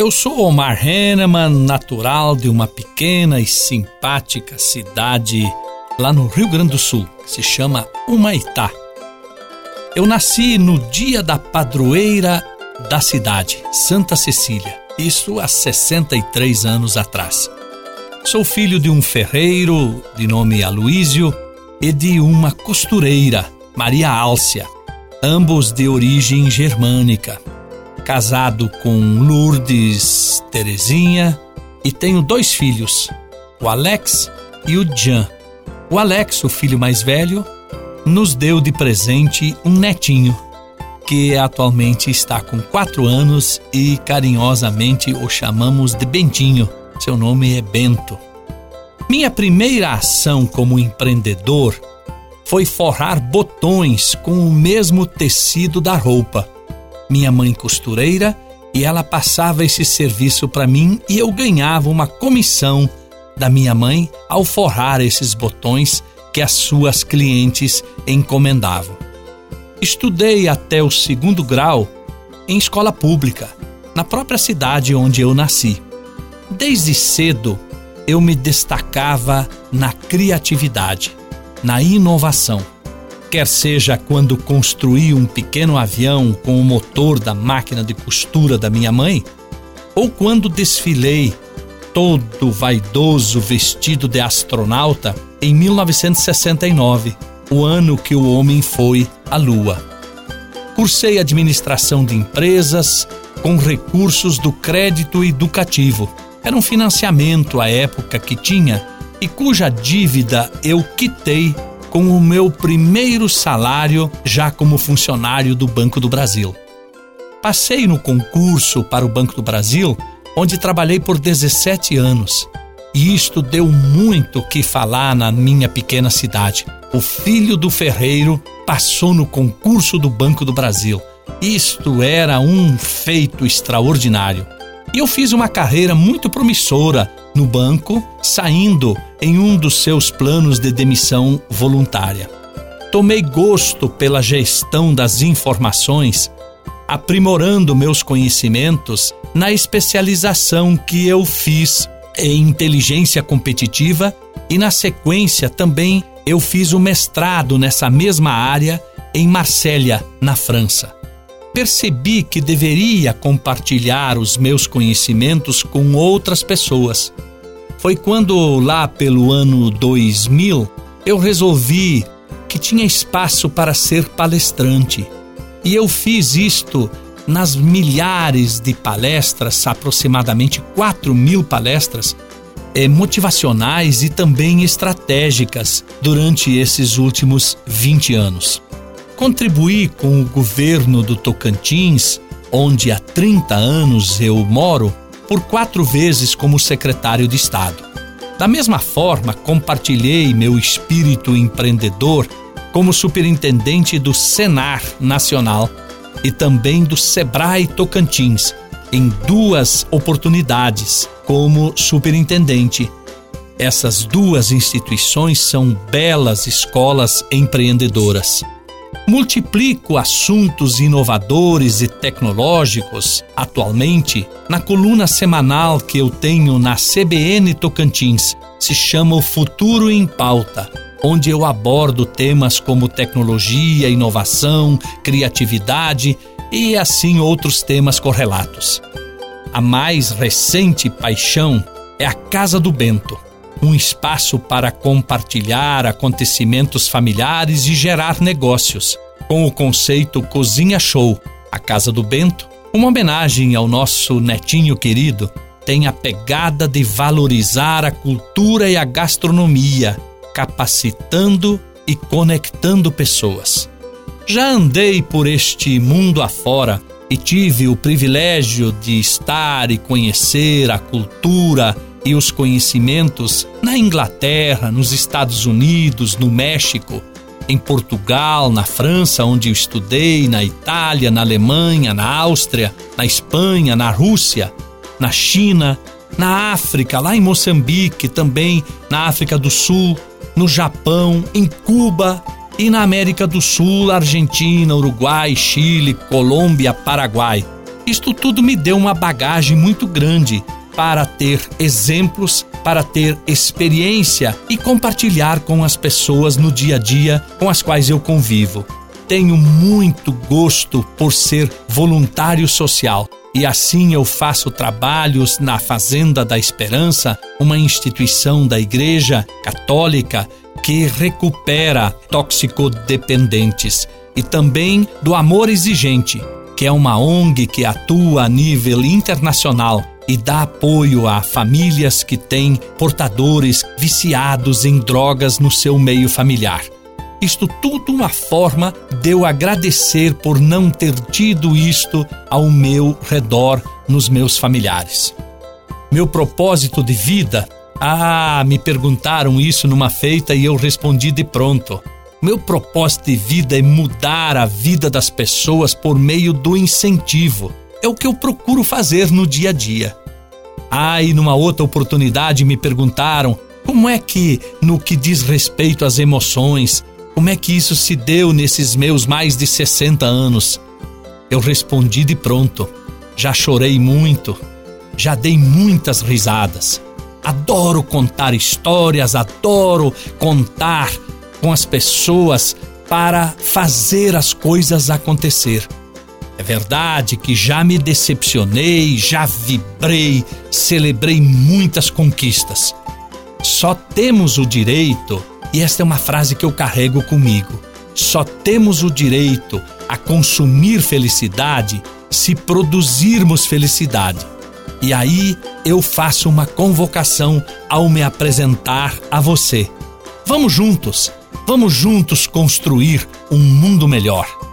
Eu sou Omar Henneman, natural de uma pequena e simpática cidade lá no Rio Grande do Sul, que se chama Humaitá. Eu nasci no dia da padroeira da cidade, Santa Cecília, isso há 63 anos atrás. Sou filho de um ferreiro de nome Aloísio e de uma costureira, Maria Álcia, ambos de origem germânica casado com Lourdes Terezinha e tenho dois filhos, o Alex e o Jean. O Alex, o filho mais velho, nos deu de presente um netinho, que atualmente está com quatro anos e carinhosamente o chamamos de Bentinho. Seu nome é Bento. Minha primeira ação como empreendedor foi forrar botões com o mesmo tecido da roupa minha mãe costureira, e ela passava esse serviço para mim e eu ganhava uma comissão da minha mãe ao forrar esses botões que as suas clientes encomendavam. Estudei até o segundo grau em escola pública, na própria cidade onde eu nasci. Desde cedo eu me destacava na criatividade, na inovação quer seja quando construí um pequeno avião com o motor da máquina de costura da minha mãe, ou quando desfilei todo vaidoso vestido de astronauta em 1969, o ano que o homem foi à Lua. Cursei administração de empresas com recursos do crédito educativo. Era um financiamento à época que tinha e cuja dívida eu quitei com o meu primeiro salário já como funcionário do Banco do Brasil. Passei no concurso para o Banco do Brasil, onde trabalhei por 17 anos. E isto deu muito que falar na minha pequena cidade. O filho do ferreiro passou no concurso do Banco do Brasil. Isto era um feito extraordinário. E eu fiz uma carreira muito promissora no banco, saindo em um dos seus planos de demissão voluntária. Tomei gosto pela gestão das informações, aprimorando meus conhecimentos na especialização que eu fiz em inteligência competitiva e, na sequência, também eu fiz o mestrado nessa mesma área em Marsella, na França. Percebi que deveria compartilhar os meus conhecimentos com outras pessoas foi quando, lá pelo ano 2000, eu resolvi que tinha espaço para ser palestrante. E eu fiz isto nas milhares de palestras, aproximadamente 4 mil palestras, eh, motivacionais e também estratégicas durante esses últimos 20 anos. Contribuí com o governo do Tocantins, onde há 30 anos eu moro, por quatro vezes como secretário de Estado. Da mesma forma, compartilhei meu espírito empreendedor como superintendente do Senar Nacional e também do Sebrae Tocantins, em duas oportunidades como superintendente. Essas duas instituições são belas escolas empreendedoras multiplico assuntos inovadores e tecnológicos atualmente na coluna semanal que eu tenho na CBN Tocantins. Se chama O Futuro em Pauta, onde eu abordo temas como tecnologia, inovação, criatividade e assim outros temas correlatos. A mais recente paixão é a Casa do Bento um espaço para compartilhar acontecimentos familiares e gerar negócios, com o conceito Cozinha Show. A Casa do Bento, uma homenagem ao nosso netinho querido, tem a pegada de valorizar a cultura e a gastronomia, capacitando e conectando pessoas. Já andei por este mundo afora e tive o privilégio de estar e conhecer a cultura e os conhecimentos na Inglaterra, nos Estados Unidos, no México, em Portugal, na França, onde eu estudei, na Itália, na Alemanha, na Áustria, na Espanha, na Rússia, na China, na África, lá em Moçambique, também na África do Sul, no Japão, em Cuba e na América do Sul, Argentina, Uruguai, Chile, Colômbia, Paraguai. Isto tudo me deu uma bagagem muito grande para ter exemplos, para ter experiência e compartilhar com as pessoas no dia a dia com as quais eu convivo. Tenho muito gosto por ser voluntário social e assim eu faço trabalhos na Fazenda da Esperança, uma instituição da Igreja Católica que recupera toxicodependentes, e também do Amor Exigente, que é uma ONG que atua a nível internacional e dá apoio a famílias que têm portadores viciados em drogas no seu meio familiar. Isto tudo uma forma de eu agradecer por não ter tido isto ao meu redor nos meus familiares. Meu propósito de vida? Ah, me perguntaram isso numa feita e eu respondi de pronto. Meu propósito de vida é mudar a vida das pessoas por meio do incentivo. É o que eu procuro fazer no dia a dia. Ah, e numa outra oportunidade me perguntaram como é que, no que diz respeito às emoções, como é que isso se deu nesses meus mais de 60 anos? Eu respondi de pronto. Já chorei muito, já dei muitas risadas. Adoro contar histórias, adoro contar com as pessoas para fazer as coisas acontecer. Verdade que já me decepcionei, já vibrei, celebrei muitas conquistas. Só temos o direito e esta é uma frase que eu carrego comigo. Só temos o direito a consumir felicidade se produzirmos felicidade. E aí eu faço uma convocação ao me apresentar a você. Vamos juntos, vamos juntos construir um mundo melhor.